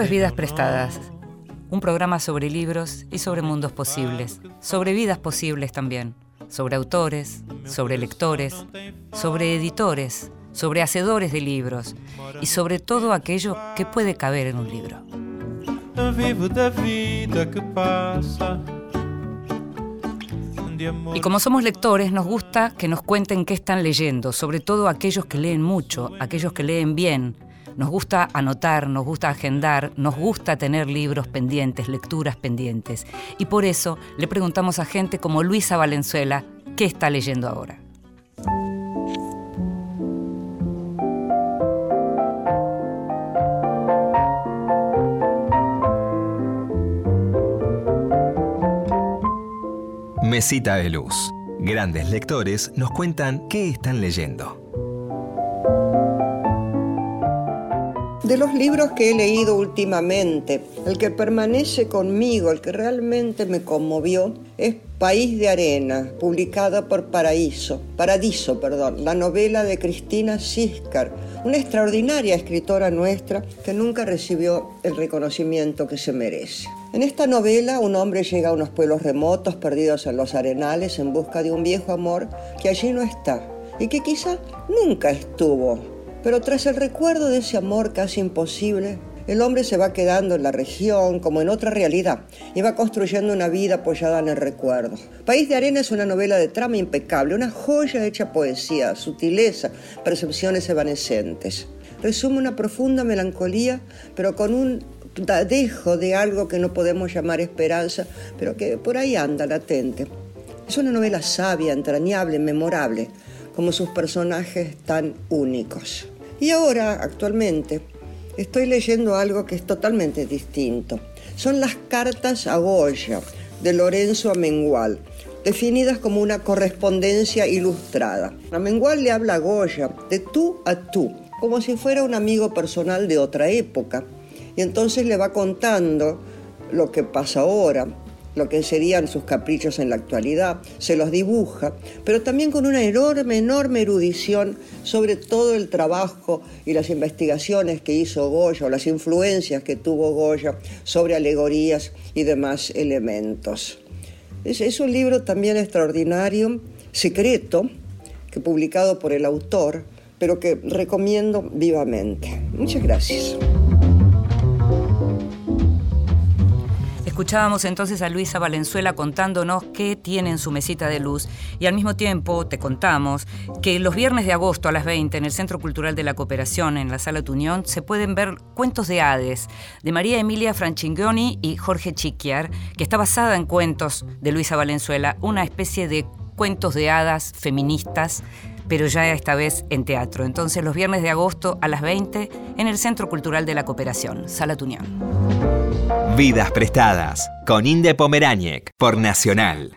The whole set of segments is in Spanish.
Esto es Vidas Prestadas, un programa sobre libros y sobre mundos posibles, sobre vidas posibles también, sobre autores, sobre lectores, sobre editores, sobre hacedores de libros y sobre todo aquello que puede caber en un libro. Y como somos lectores, nos gusta que nos cuenten qué están leyendo, sobre todo aquellos que leen mucho, aquellos que leen bien. Nos gusta anotar, nos gusta agendar, nos gusta tener libros pendientes, lecturas pendientes. Y por eso le preguntamos a gente como Luisa Valenzuela qué está leyendo ahora. Mesita de Luz. Grandes lectores nos cuentan qué están leyendo. De los libros que he leído últimamente, el que permanece conmigo, el que realmente me conmovió, es País de Arena, publicada por Paraíso, Paradiso, perdón, la novela de Cristina Ciscar, una extraordinaria escritora nuestra que nunca recibió el reconocimiento que se merece. En esta novela, un hombre llega a unos pueblos remotos perdidos en los arenales en busca de un viejo amor que allí no está y que quizá nunca estuvo. Pero tras el recuerdo de ese amor casi imposible, el hombre se va quedando en la región como en otra realidad y va construyendo una vida apoyada en el recuerdo. País de Arena es una novela de trama impecable, una joya hecha poesía, sutileza, percepciones evanescentes. Resume una profunda melancolía, pero con un dejo de algo que no podemos llamar esperanza, pero que por ahí anda latente. Es una novela sabia, entrañable, memorable, como sus personajes tan únicos. Y ahora, actualmente, estoy leyendo algo que es totalmente distinto. Son las cartas a Goya de Lorenzo Amengual, definidas como una correspondencia ilustrada. Amengual le habla a Goya de tú a tú, como si fuera un amigo personal de otra época y entonces le va contando lo que pasa ahora, lo que serían sus caprichos en la actualidad, se los dibuja, pero también con una enorme, enorme erudición sobre todo el trabajo y las investigaciones que hizo Goya o las influencias que tuvo Goya sobre alegorías y demás elementos. Es, es un libro también extraordinario, secreto, que publicado por el autor, pero que recomiendo vivamente. Muchas gracias. Escuchábamos entonces a Luisa Valenzuela contándonos qué tiene en su mesita de luz. Y al mismo tiempo te contamos que los viernes de agosto a las 20 en el Centro Cultural de la Cooperación en la Sala Tuñón se pueden ver Cuentos de Hades de María Emilia Franchingoni y Jorge Chiquiar, que está basada en cuentos de Luisa Valenzuela, una especie de cuentos de hadas feministas pero ya esta vez en teatro. Entonces los viernes de agosto a las 20 en el Centro Cultural de la Cooperación, Sala Tuñón. Vidas prestadas con Inde Pomeráñez por Nacional.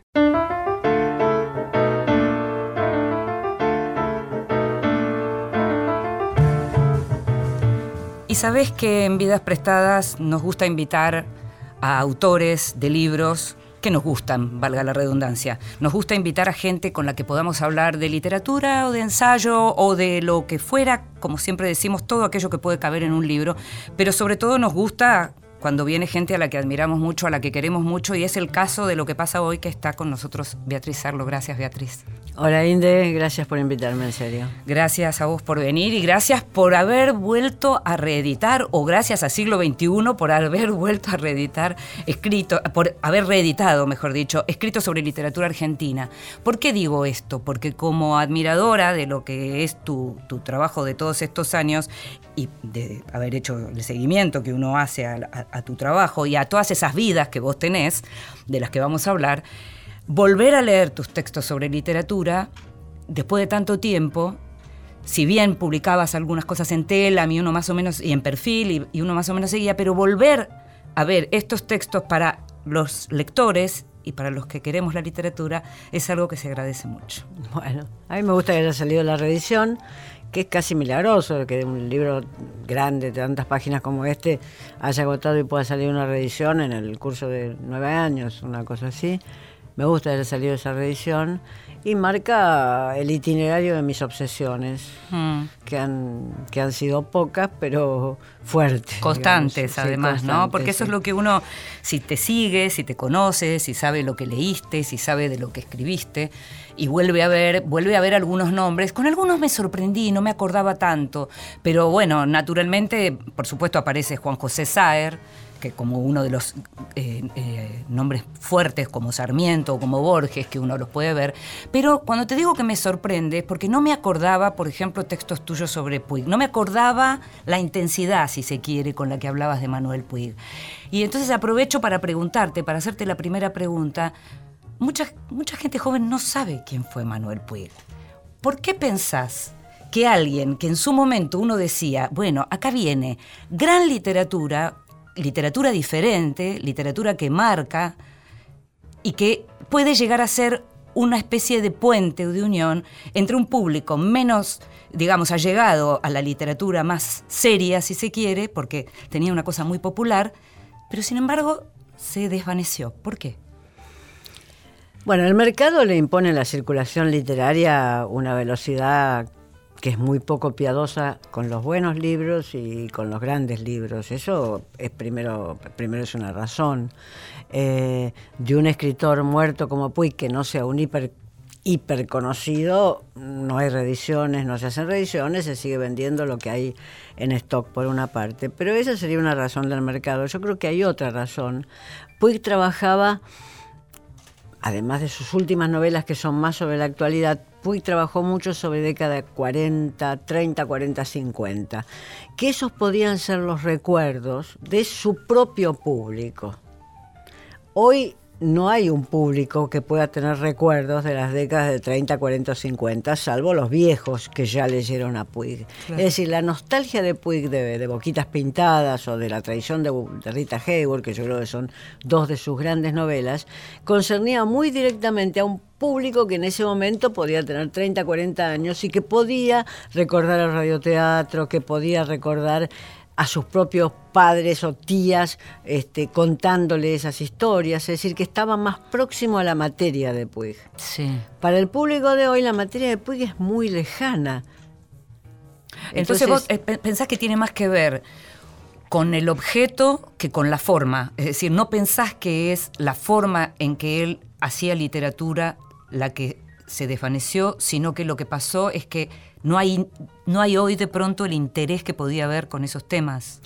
Y sabes que en Vidas Prestadas nos gusta invitar a autores de libros que nos gustan, valga la redundancia. Nos gusta invitar a gente con la que podamos hablar de literatura o de ensayo o de lo que fuera, como siempre decimos, todo aquello que puede caber en un libro, pero sobre todo nos gusta cuando viene gente a la que admiramos mucho, a la que queremos mucho, y es el caso de lo que pasa hoy que está con nosotros Beatriz Sarlo. Gracias, Beatriz. Hola, Inde, gracias por invitarme, en serio. Gracias a vos por venir y gracias por haber vuelto a reeditar, o gracias a Siglo XXI por haber vuelto a reeditar escrito, por haber reeditado, mejor dicho, escrito sobre literatura argentina. ¿Por qué digo esto? Porque como admiradora de lo que es tu, tu trabajo de todos estos años y de haber hecho el seguimiento que uno hace a, tu trabajo y a todas esas vidas que vos tenés, de las que vamos a hablar, volver a leer tus textos sobre literatura, después de tanto tiempo, si bien publicabas algunas cosas en tela y uno más o menos, y en perfil, y uno más o menos seguía, pero volver a ver estos textos para los lectores y para los que queremos la literatura es algo que se agradece mucho. Bueno, a mí me gusta que haya salido la reedición que es casi milagroso que un libro grande de tantas páginas como este haya agotado y pueda salir una reedición en el curso de nueve años, una cosa así. Me gusta haber salido de esa reedición y marca el itinerario de mis obsesiones, Mm. que, han, que han sido pocas, pero fuertes. Constantes, digamos. Sí, además, ¿no? Porque eso sí. es lo que uno, si te sigue, si te conoce, si sabe lo que leíste, si sabe de lo que escribiste, y vuelve a ver, vuelve a ver algunos nombres. Con algunos me sorprendí, no me acordaba tanto. Pero bueno, naturalmente, por supuesto, aparece Juan José Saer, que como uno de los eh, eh, nombres fuertes como Sarmiento o como Borges, que uno los puede ver. Pero cuando te digo que me sorprende, es porque no me acordaba, por ejemplo, textos tuyos sobre Puig. No me acordaba la intensidad, si se quiere, con la que hablabas de Manuel Puig. Y entonces aprovecho para preguntarte, para hacerte la primera pregunta. Mucha, mucha gente joven no sabe quién fue Manuel Puig. ¿Por qué pensás que alguien que en su momento uno decía, bueno, acá viene gran literatura, literatura diferente, literatura que marca y que puede llegar a ser una especie de puente o de unión entre un público menos, digamos, allegado a la literatura más seria, si se quiere, porque tenía una cosa muy popular, pero sin embargo se desvaneció. ¿Por qué? Bueno, el mercado le impone a la circulación literaria una velocidad que es muy poco piadosa con los buenos libros y con los grandes libros. Eso es primero, primero es una razón. Eh, de un escritor muerto como Puig, que no sea un hiper, hiper conocido, no hay reediciones, no se hacen reediciones, se sigue vendiendo lo que hay en stock por una parte. Pero esa sería una razón del mercado. Yo creo que hay otra razón. Puig trabajaba además de sus últimas novelas que son más sobre la actualidad, Puig trabajó mucho sobre década 40, 30, 40, 50, que esos podían ser los recuerdos de su propio público. Hoy no hay un público que pueda tener recuerdos de las décadas de 30, 40 o 50, salvo los viejos que ya leyeron a Puig. Es decir, la nostalgia de Puig de, de Boquitas Pintadas o de la traición de, de Rita Hayworth, que yo creo que son dos de sus grandes novelas, concernía muy directamente a un público que en ese momento podía tener 30, 40 años y que podía recordar el radioteatro, que podía recordar a sus propios padres o tías este, contándole esas historias, es decir, que estaba más próximo a la materia de Puig. Sí. Para el público de hoy la materia de Puig es muy lejana. Entonces, vos eh, pe- pensás que tiene más que ver con el objeto que con la forma. Es decir, no pensás que es la forma en que él hacía literatura la que se desvaneció, sino que lo que pasó es que no hay, no hay hoy de pronto el interés que podía haber con esos temas.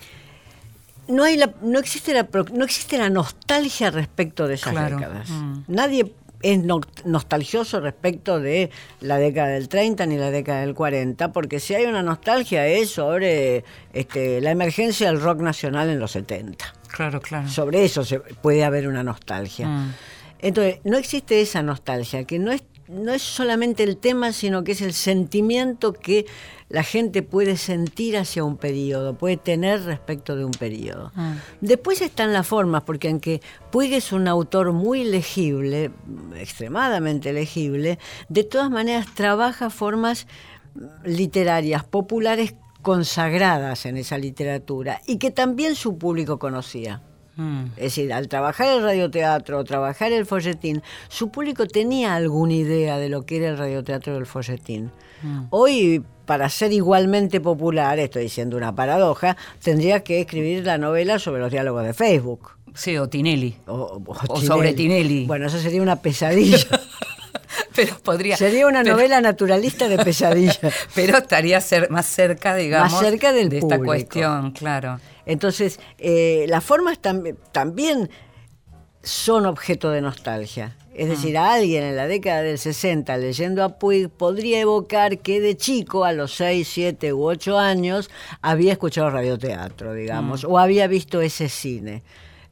no hay la, no existe la no existe la nostalgia respecto de esas Claro. décadas. Mm. Nadie es no- nostalgioso respecto de la década del 30 ni la década del 40, porque si hay una nostalgia es sobre este, la emergencia del rock nacional en los 70. Claro, claro. Sobre eso se puede haber una nostalgia. Mm. Entonces, no existe esa nostalgia, que no es, no es solamente el tema, sino que es el sentimiento que la gente puede sentir hacia un periodo, puede tener respecto de un periodo. Mm. Después están las formas, porque aunque Puig es un autor muy legible, extremadamente legible, de todas maneras trabaja formas literarias populares consagradas en esa literatura y que también su público conocía. Mm. Es decir, al trabajar el radioteatro o trabajar el folletín, su público tenía alguna idea de lo que era el radioteatro del folletín. Hoy, para ser igualmente popular, estoy diciendo una paradoja, tendría que escribir la novela sobre los diálogos de Facebook. Sí, o Tinelli. O, O sobre Tinelli. Bueno, eso sería una pesadilla. Pero podría. sería una pero- novela naturalista de pesadilla. Pero estaría más cerca, digamos, Más cerca del de esta público. cuestión, claro. Entonces, eh, las formas tam- también son objeto de nostalgia. Es decir, a alguien en la década del 60 leyendo a Puig podría evocar que de chico, a los 6, 7 u 8 años, había escuchado radioteatro, digamos, o había visto ese cine.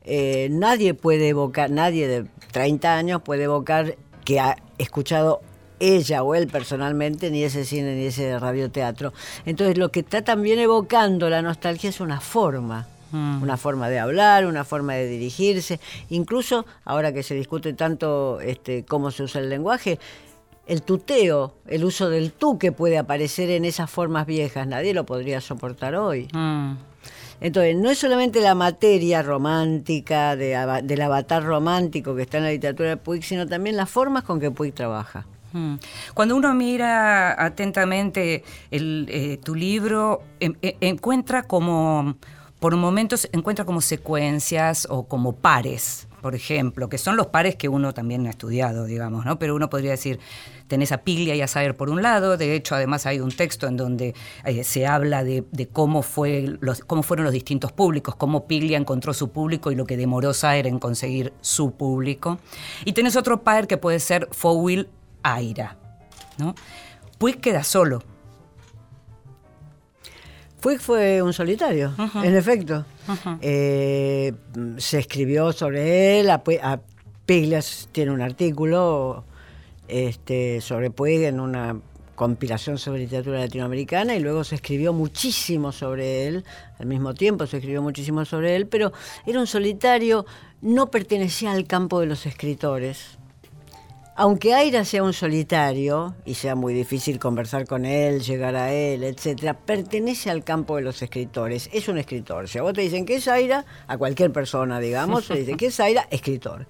Eh, nadie puede evocar, nadie de 30 años puede evocar que ha escuchado ella o él personalmente, ni ese cine ni ese radioteatro. Entonces lo que está también evocando la nostalgia es una forma, Mm. una forma de hablar, una forma de dirigirse, incluso ahora que se discute tanto este, cómo se usa el lenguaje, el tuteo, el uso del tú que puede aparecer en esas formas viejas, nadie lo podría soportar hoy. Mm. Entonces, no es solamente la materia romántica, de, del avatar romántico que está en la literatura de Puig, sino también las formas con que Puig trabaja. Mm. Cuando uno mira atentamente eh, tu libro, em- e- encuentra como, por momentos, encuentra como secuencias o como pares, por ejemplo, que son los pares que uno también ha estudiado, digamos, ¿no? Pero uno podría decir, tenés a Piglia y a Saer por un lado, de hecho, además hay un texto en donde eh, se habla de, cómo, fueron los distintos públicos, cómo Piglia encontró su público y lo que demoró Saer en conseguir su público. Y tenés otro par que puede ser Fowell Aira, ¿no? Puig queda solo. Puig fue un solitario, en efecto. Eh, se escribió sobre él, a, Piglas tiene un artículo este, sobre Puig en una compilación sobre literatura latinoamericana y luego se escribió muchísimo sobre él, al mismo tiempo se escribió muchísimo sobre él, pero era un solitario, no pertenecía al campo de los escritores. Aunque Aira sea un solitario y sea muy difícil conversar con él, llegar a él, etcétera, pertenece al campo de los escritores. Es un escritor. Si a vos te dicen que es Aira, a cualquier persona, digamos, le dicen que es Aira, escritor.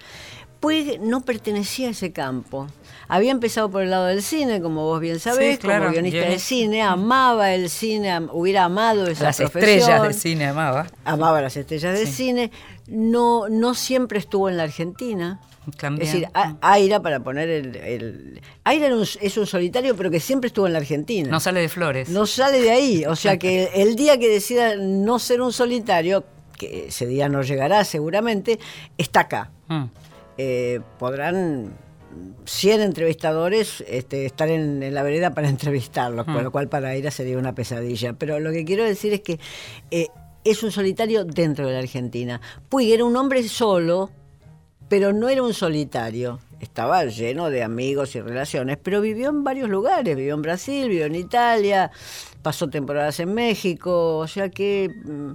Puig no pertenecía a ese campo. Había empezado por el lado del cine, como vos bien sabés, Sí, claro, como guionista de cine, amaba el cine, am- hubiera amado esa Las profesión estrellas del cine amaba. amaba las estrellas de Sí. cine, no, no siempre estuvo en la Argentina. También. Es decir, A- Aira, para poner el... el- Aira es un solitario, pero que siempre estuvo en la Argentina. No sale de flores. No sale de ahí. O sea que el día que decida no ser un solitario, que ese día no llegará seguramente, está acá. Mm. Eh, podrán 100 entrevistadores este, estar en, en la vereda para entrevistarlos, con lo cual para Aira sería una pesadilla. Pero lo que quiero decir es que eh, es un solitario dentro de la Argentina. Puig era un hombre solo, pero no era un solitario. Estaba lleno de amigos y relaciones, pero vivió en varios lugares. Vivió en Brasil, vivió en Italia, pasó temporadas en México, o sea que mm,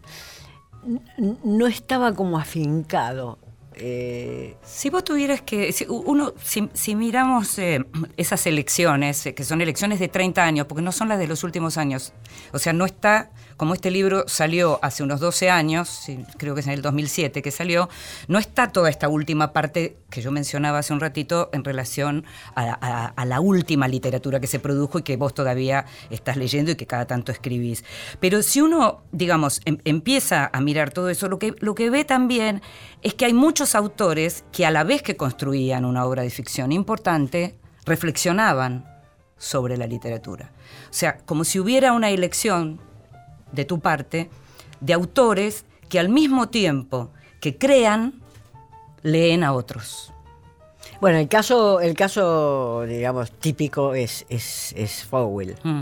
no estaba como afincado. Eh, Si vos tuvieras que, si uno, si, si miramos eh, esas elecciones, eh, que son elecciones de 30 años, porque no son las de los últimos años, o sea, no está, como este libro salió hace unos 12 años, creo que es en el 2007 que salió, no está toda esta última parte que yo mencionaba hace un ratito en relación a la última literatura que se produjo y que vos todavía estás leyendo y que cada tanto escribís. Pero si uno, digamos, em- empieza a mirar todo eso, lo que, lo que ve también es que hay muchos autores que a la vez que construían una obra de ficción importante, reflexionaban sobre la literatura. O sea, como si hubiera una elección de tu parte de autores que al mismo tiempo que crean, leen a otros. bueno, el caso, el caso, digamos, típico es, es, es Fowell. Mm.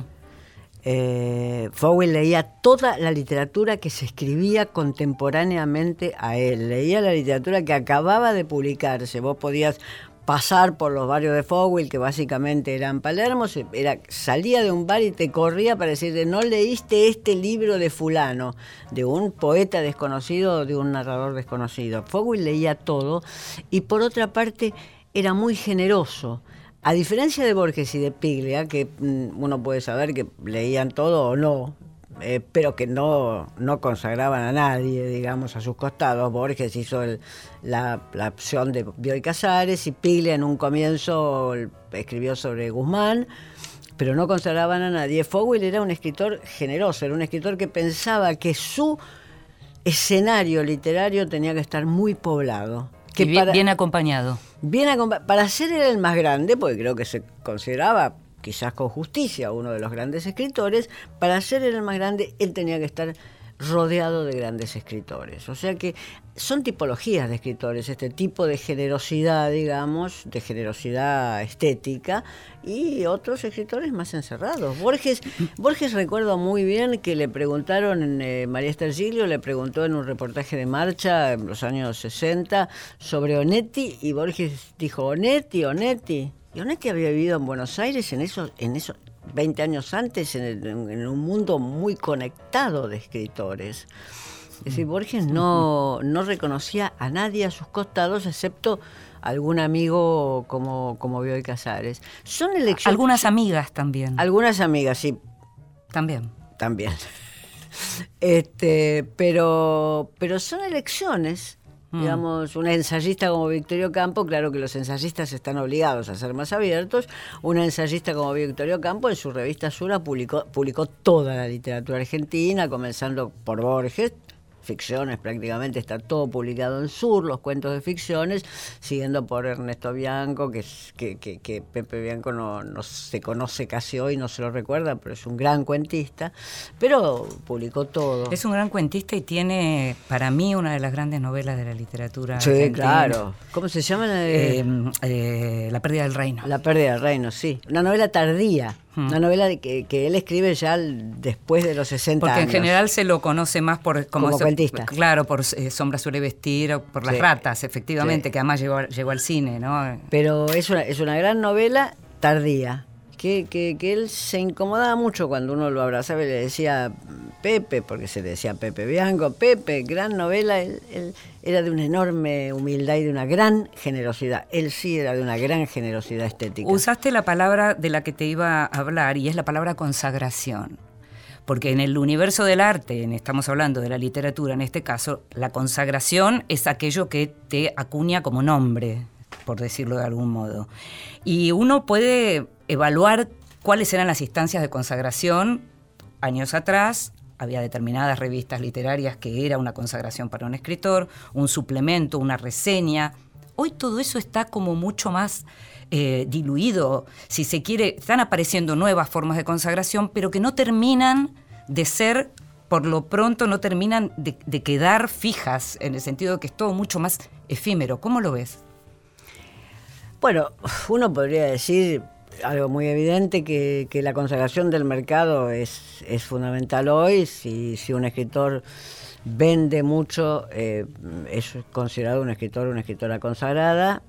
Eh, Fowell leía toda la literatura que se escribía contemporáneamente a él. Leía la literatura que acababa de publicarse. Vos podías pasar por los barrios de Fowell, que básicamente eran Palermo, era, salía de un bar y te corría para decirte, no leíste este libro de fulano, de un poeta desconocido o de un narrador desconocido. Fowell leía todo y por otra parte era muy generoso. A diferencia de Borges y de Piglia, que mm, uno puede saber que leían todo o no, eh, pero que no, no consagraban a nadie, digamos, a sus costados. Borges hizo el- la, la opción de Bioy Casares y Piglia en un comienzo escribió sobre Guzmán, pero no consagraban a nadie. Fowell era un escritor generoso, era un escritor que pensaba que su escenario literario tenía que estar muy poblado. Que Y bien, para- bien acompañado. Bien para ser el más grande, porque creo que se consideraba quizás con justicia uno de los grandes escritores, para ser el más grande, él tenía que estar rodeado de grandes escritores. O sea que son tipologías de escritores, este tipo de generosidad, digamos, de generosidad estética, y otros escritores más encerrados. Borges, Borges recuerdo muy bien que le preguntaron, eh, María Esther Giglio le preguntó en un reportaje de marcha en los años 60 sobre Onetti, y Borges dijo, Onetti, Onetti. Y Onetti había vivido en Buenos Aires en esos, en esos 20 años antes, en, el- en un mundo muy conectado de escritores. Es decir, Borges no, no reconocía a nadie a sus costados, excepto algún amigo como, como Bioy Casares. Son elecciones. Algunas amigas también. Algunas amigas, sí, también. también. Este, pero, pero son elecciones. Mm. Digamos, un ensayista como Victorio Campo, claro que los ensayistas están obligados a ser más abiertos. Un ensayista como Victorio Campo en su revista Sura publicó, publicó toda la literatura argentina, comenzando por Borges, ficciones prácticamente, está todo publicado en Sur, los cuentos de ficciones, siguiendo por Ernesto Bianco, que, que, que, que Pepe Bianco no, no, se conoce casi hoy, no se lo recuerda, pero es un gran cuentista, pero publicó todo. Es un gran cuentista y tiene para mí una de las grandes novelas de la literatura. Sí, argentina. claro. ¿Cómo se llama? Eh, eh, la pérdida del reino. La pérdida del reino, sí. Una novela tardía. Una novela de que, que, él escribe ya después de los 60 Porque años. en general se lo conoce más por como, cuentista. Claro, por eh, Sombra suele vestir, o por las Sí. ratas, efectivamente, Sí. que además llegó, llegó al cine, ¿no? Pero es una, es una gran novela tardía. Que, que, que él se incomodaba mucho cuando uno lo abrazaba y le decía Pepe, porque se le decía Pepe Bianco, Pepe, gran novela. Él, él era de una enorme humildad y de una gran generosidad. Él sí era de una gran generosidad estética. Usaste la palabra de la que te iba a hablar y es la palabra consagración. Porque en el universo del arte, en- estamos hablando de la literatura en este caso, la consagración es aquello que te acuña como nombre, por decirlo de algún modo. Y uno puede evaluar cuáles eran las instancias de consagración años atrás. Había determinadas revistas literarias que era una consagración para un escritor, un suplemento, una reseña. Hoy todo eso está como mucho más eh, diluido, si se quiere, están apareciendo nuevas formas de consagración, pero que no terminan de ser, por lo pronto, no terminan de, de quedar fijas, en el sentido de que es todo mucho más efímero. ¿Cómo lo ves? Bueno, uno podría decir algo muy evidente, que, que la consagración del mercado es, es fundamental hoy. Si, si un escritor vende mucho, eh, es considerado un escritor una escritora consagrada.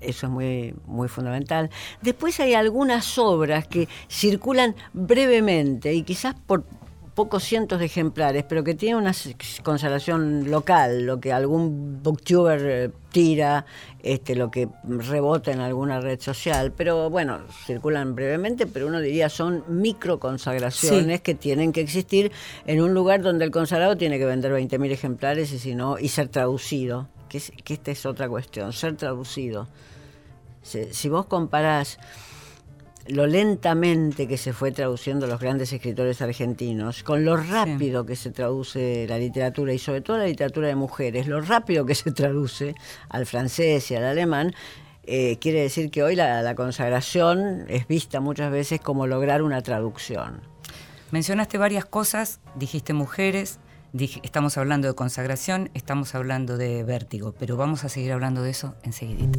Eso es muy, muy fundamental. Después hay algunas obras que circulan brevemente y quizás por pocos cientos de ejemplares, pero que tienen una consagración local, lo que algún booktuber eh, tira, este, lo que rebota en alguna red social, pero bueno, circulan brevemente, pero uno diría son microconsagraciones Sí. que tienen que existir en un lugar donde el consagrado tiene que vender 20.000 ejemplares y si no, y ser traducido, que, es- que esta es otra cuestión, ser traducido. Si, si vos comparás lo lentamente que se fue traduciendo los grandes escritores argentinos, con lo rápido que se traduce la literatura y sobre todo la literatura de mujeres, lo rápido que se traduce al francés y al alemán, eh, quiere decir que hoy la, la consagración es vista muchas veces como lograr una traducción. Mencionaste varias cosas, dijiste mujeres, estamos hablando de consagración, estamos hablando de vértigo, pero vamos a seguir hablando de eso enseguidita.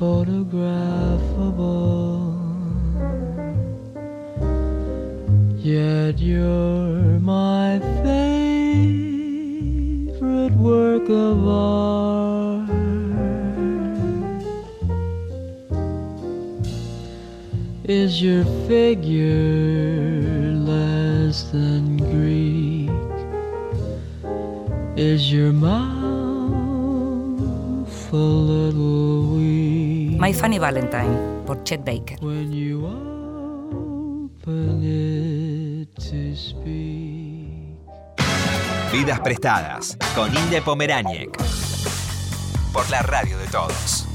unphotographable. Yet you're my favorite work of art. Is your figure less than Greek? Is your mouth a little weak? My Funny Valentine, por Chet Baker. When you open it to speak. Vidas prestadas con Inde Pomeráñez. Por la radio de todos.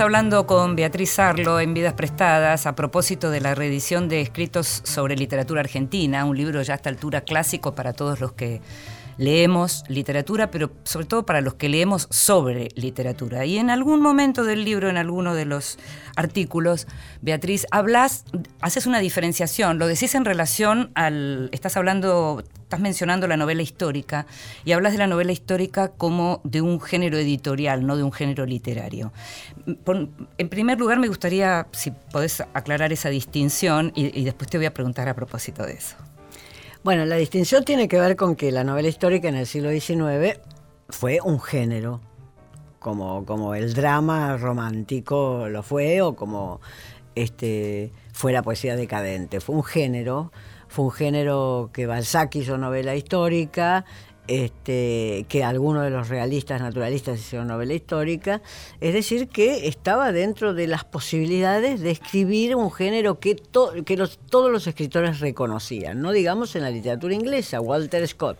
Hablando con Beatriz Sarlo en Vidas Prestadas a propósito de la reedición de Escritos sobre Literatura Argentina, un libro ya a esta altura clásico para todos los que leemos literatura, pero sobre todo para los que leemos sobre literatura. Y en algún momento del libro, en alguno de los artículos, Beatriz, hablas, haces una diferenciación, lo decís en relación al, estás hablando estás mencionando la novela histórica y hablas de la novela histórica como de un género editorial, no de un género literario. En primer lugar, me gustaría, si podés aclarar esa distinción y, y después te voy a preguntar a propósito de eso. Bueno, la distinción tiene que ver con que la novela histórica en el siglo XIX fue un género, como, como el drama romántico lo fue o como este, fue la poesía decadente. Fue un género, fue un género que Balzac hizo novela histórica, este, que algunos de los realistas naturalistas hicieron novela histórica, es decir, que estaba dentro de las posibilidades de escribir un género que, to- que los- todos los escritores reconocían, no digamos en la literatura inglesa, Walter Scott.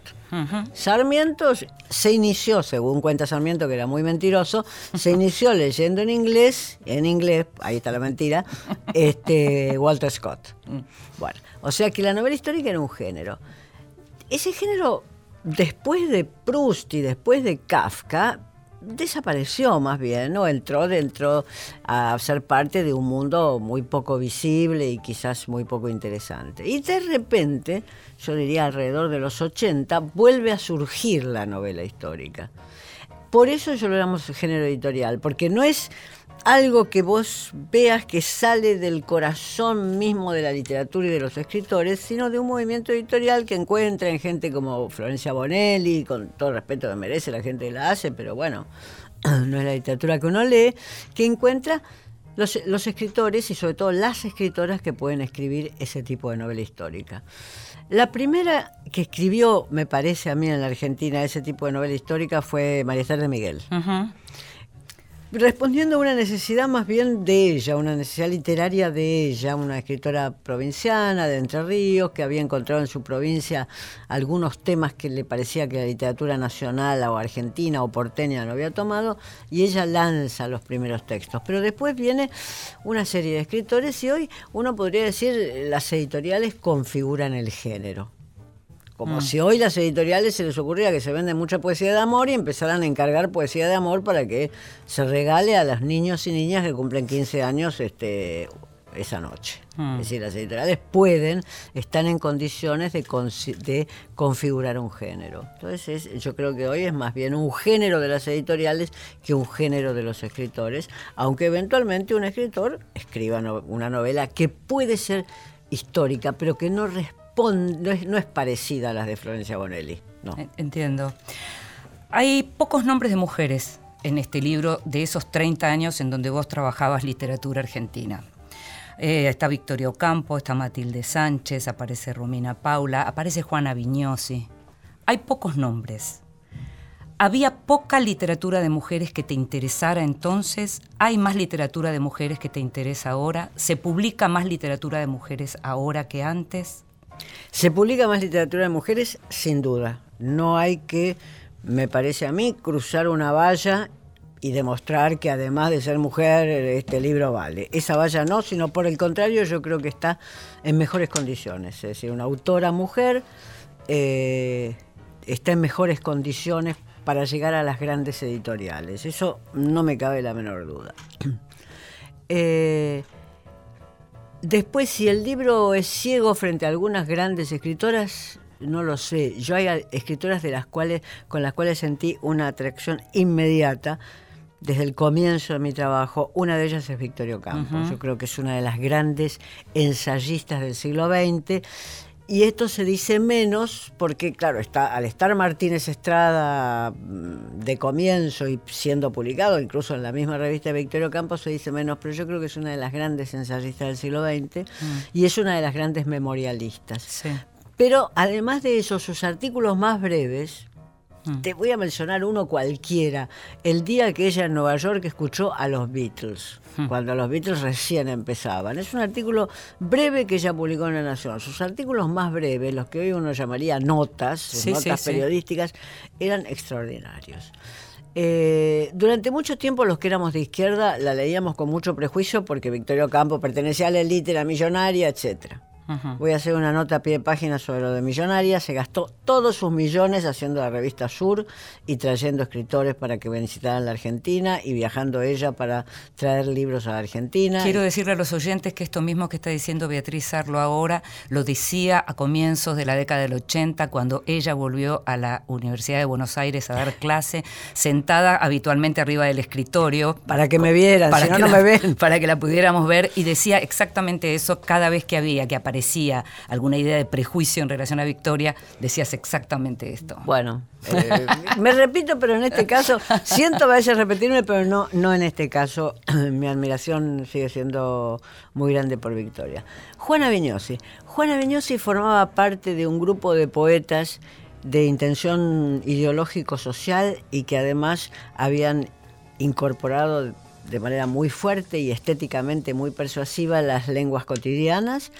Sarmiento se inició, según cuenta Sarmiento, que era muy mentiroso, se inició leyendo en inglés, en inglés, ahí está la mentira, este, Walter Scott. Bueno, o sea que la novela histórica era un género. Ese género, después de Proust y después de Kafka, desapareció más bien, ¿no? Entró dentro a ser parte de un mundo muy poco visible y quizás muy poco interesante. Y de repente, yo diría alrededor de los 80, vuelve a surgir la novela histórica. Por eso yo lo llamo género editorial, porque no es algo que vos veas que sale del corazón mismo de la literatura y de los escritores, sino de un movimiento editorial que encuentra en gente como Florencia Bonelli, con todo el respeto que merece la gente que la hace, pero bueno, no es la literatura que uno lee, que encuentra los, escritores y sobre todo las escritoras que pueden escribir ese tipo de novela histórica. La primera que escribió, me parece a mí en la Argentina, ese tipo de novela histórica fue María Esther de Miguel. Respondiendo a una necesidad más bien de ella, una necesidad literaria de ella, una escritora provinciana de Entre Ríos, que había encontrado en su provincia algunos temas que le parecía que la literatura nacional o argentina o porteña no había tomado, y ella lanza los primeros textos. Pero después viene una serie de escritores y hoy uno podría decir las editoriales configuran el género. Como si hoy las editoriales se les ocurriera que se vende mucha poesía de amor y empezaran a encargar poesía de amor para que se regale a los niños y niñas que cumplen 15 años este, esa noche. Es decir, las editoriales pueden, están en condiciones de, configurar un género. Entonces, es- yo creo que hoy es más bien un género de las editoriales que un género de los escritores, aunque eventualmente un escritor escriba no- una novela que puede ser histórica, pero que no responde, no es, parecida a las de Florencia Bonelli. No. En- Entiendo. Hay pocos nombres de mujeres en este libro de esos 30 años en donde vos trabajabas literatura argentina. Eh, está Victoria Ocampo, está Matilde Sánchez, aparece Romina Paula, aparece Juana Vignosi. Hay pocos nombres. ¿Había poca literatura de mujeres que te interesara entonces? ¿Hay más literatura de mujeres que te interesa ahora? ¿Se publica más literatura de mujeres ahora que antes? Se publica más literatura de mujeres, sin duda. No hay que, me parece a mí, cruzar una valla y demostrar que además de ser mujer, este libro vale. Esa valla no, sino por el contrario, yo creo que está en mejores condiciones. Es decir, una autora mujer eh, está en mejores condiciones para llegar a las grandes editoriales. Eso no me cabe la menor duda. Eh, Después, si el libro es ciego frente a algunas grandes escritoras, no lo sé. Yo hay escritoras de las cuales, con las cuales sentí una atracción inmediata desde el comienzo de mi trabajo. Una de ellas es Victoria Ocampo. Yo creo que es una de las grandes ensayistas del siglo XX. Y esto se dice menos porque, claro, está, al estar Martínez Estrada mm, de comienzo y siendo publicado, incluso en la misma revista de Victorio Campos, se dice menos, pero yo creo que es una de las grandes ensayistas del siglo XX y es una de las grandes memorialistas. Sí. Pero además de eso, sus artículos más breves, te voy a mencionar uno cualquiera. El día que ella en Nueva York escuchó a los Beatles, cuando los Beatles recién empezaban. Es un artículo breve que ella publicó en La Nación. Sus artículos más breves, los que hoy uno llamaría notas, sus Sí, notas sí. periodísticas, eran extraordinarios. Eh, durante mucho tiempo los que éramos de izquierda la leíamos con mucho prejuicio porque Victorio Campo pertenecía a la élite, era millonaria, etcétera. Voy a hacer una nota a pie de página sobre lo de Millonaria. Se gastó todos sus millones haciendo la revista Sur y trayendo escritores para que visitaran la Argentina y viajando ella para traer libros a la Argentina. Quiero decirle a los oyentes que esto mismo que está diciendo Beatriz Sarlo ahora lo decía a comienzos de la década del 80 cuando ella volvió a la Universidad de Buenos Aires a dar clase, sentada habitualmente arriba del escritorio. Para que me vieran, para si no, que no me ven. Para que la pudiéramos ver y decía exactamente eso cada vez que había, que aparecía alguna idea de prejuicio en relación a Victoria, decías exactamente esto. Bueno, eh, me repito, pero en este caso, siento a veces repetirme, pero no, no en este caso. Mi admiración sigue siendo muy grande por Victoria. Juana Viñosi. Juana Viñosi formaba parte de un grupo de poetas de intención ideológico-social y que además habían incorporado de manera muy fuerte y estéticamente muy persuasiva las lenguas cotidianas.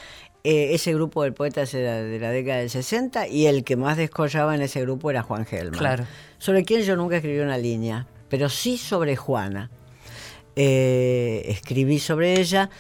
Eh, ese grupo de poetas era de la década del 60 y el que más descollaba en ese grupo era Juan Gelman. Claro. Sobre quien yo nunca escribí una línea, pero sí sobre Juana. Eh, escribí sobre ella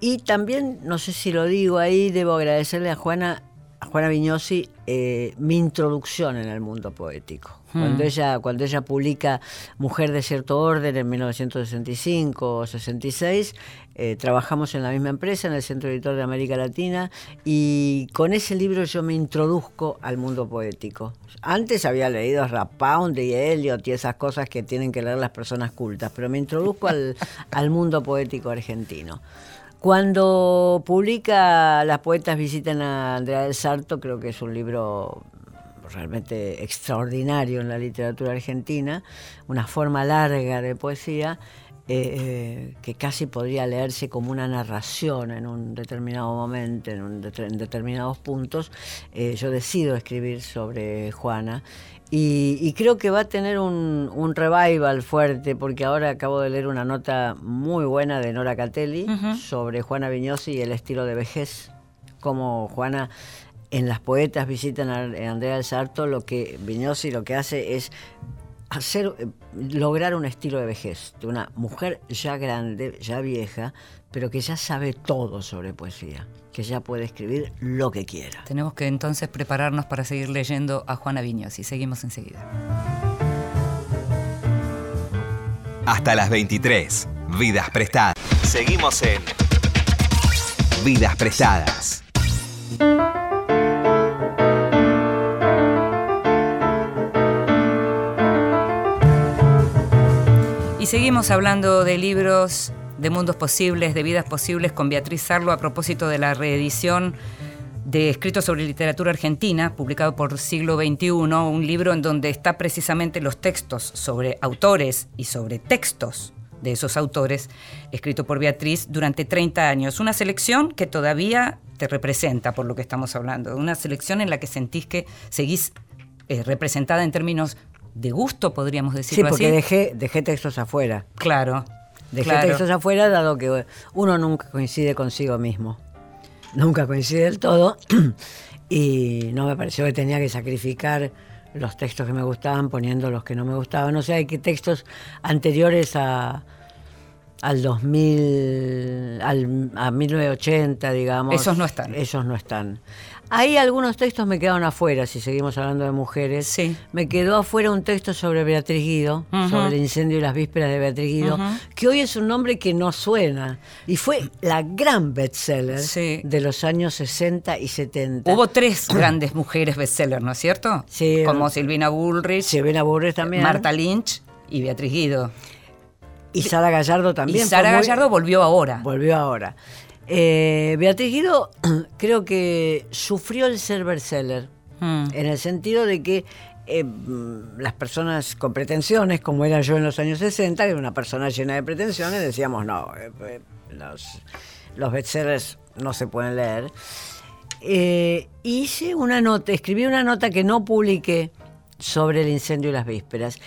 y también, no sé si lo digo ahí, debo agradecerle a Juana, a Juana Viñosi eh, mi introducción en el mundo poético. Cuando, ella, cuando ella publica Mujer de cierto orden en 1965 o 66, eh, trabajamos en la misma empresa, en el Centro Editor de América Latina, y con ese libro yo me introduzco al mundo poético. Antes había leído Rapound y Eliot y esas cosas que tienen que leer las personas cultas, pero me introduzco al, al mundo poético argentino. Cuando publica Las poetas visitan a Andrea del Sarto, creo que es un libro realmente extraordinario en la literatura argentina, una forma larga de poesía eh, que casi podría leerse como una narración en un determinado momento, en, un determinados puntos. Eh, yo decido escribir sobre Juana y, y creo que va a tener un, un revival fuerte, porque ahora acabo de leer una nota muy buena de Nora Catelli sobre Juana Viñosi y el estilo de vejez, como Juana en las poetas visitan a Andrea del Sarto, lo que Viñosi lo que hace es hacer eh, lograr un estilo de vejez de una mujer ya grande, ya vieja, pero que ya sabe todo sobre poesía, que ya puede escribir lo que quiera. Tenemos que entonces prepararnos para seguir leyendo a Juana Viñosi. Seguimos enseguida. Hasta las 23. Vidas prestadas. Seguimos en Vidas prestadas. Y seguimos hablando de libros, de mundos posibles, de vidas posibles con Beatriz Sarlo a propósito de la reedición de Escritos sobre Literatura Argentina, publicado por Siglo XXI, un libro en donde está precisamente los textos sobre autores y sobre textos de esos autores, escrito por Beatriz durante 30 años. Una selección que todavía te representa por lo que estamos hablando, una selección en la que sentís que seguís eh, representada en términos de gusto, podríamos Sí, decirlo porque así. dejé, dejé textos afuera. Claro. Dejé claro. textos afuera dado que uno nunca coincide consigo mismo. Nunca coincide del todo. y no me pareció que tenía que sacrificar los textos que me gustaban poniendo los que no me gustaban. O sea, hay que textos anteriores a, al 2000, al, a 1980, digamos. Esos no están. Esos no están. Ahí algunos textos me quedaron afuera, si seguimos hablando de mujeres. Sí. Me quedó afuera un texto sobre Beatriz Guido, sobre el incendio y las vísperas de Beatriz Guido, que hoy es un nombre que no suena. Y fue la gran bestseller Sí. de los años 60 y 70. Hubo tres grandes mujeres bestsellers, ¿no es cierto? Sí. Como Silvina Bullrich, Silvina Burres también. Marta Lynch y Beatriz Guido. Y Sara Gallardo también. y Sara muy- Gallardo volvió ahora. Volvió ahora. Eh, Beatriz Guido creo que sufrió el ser bestseller. Mm. En el sentido de que eh, mm, las personas con pretensiones, como era yo en los años 60, que era una persona llena de pretensiones, decíamos, no, eh, eh, los, los bestsellers no se pueden leer. Eh, hice una nota, escribí una nota que no publiqué sobre el incendio y las vísperas.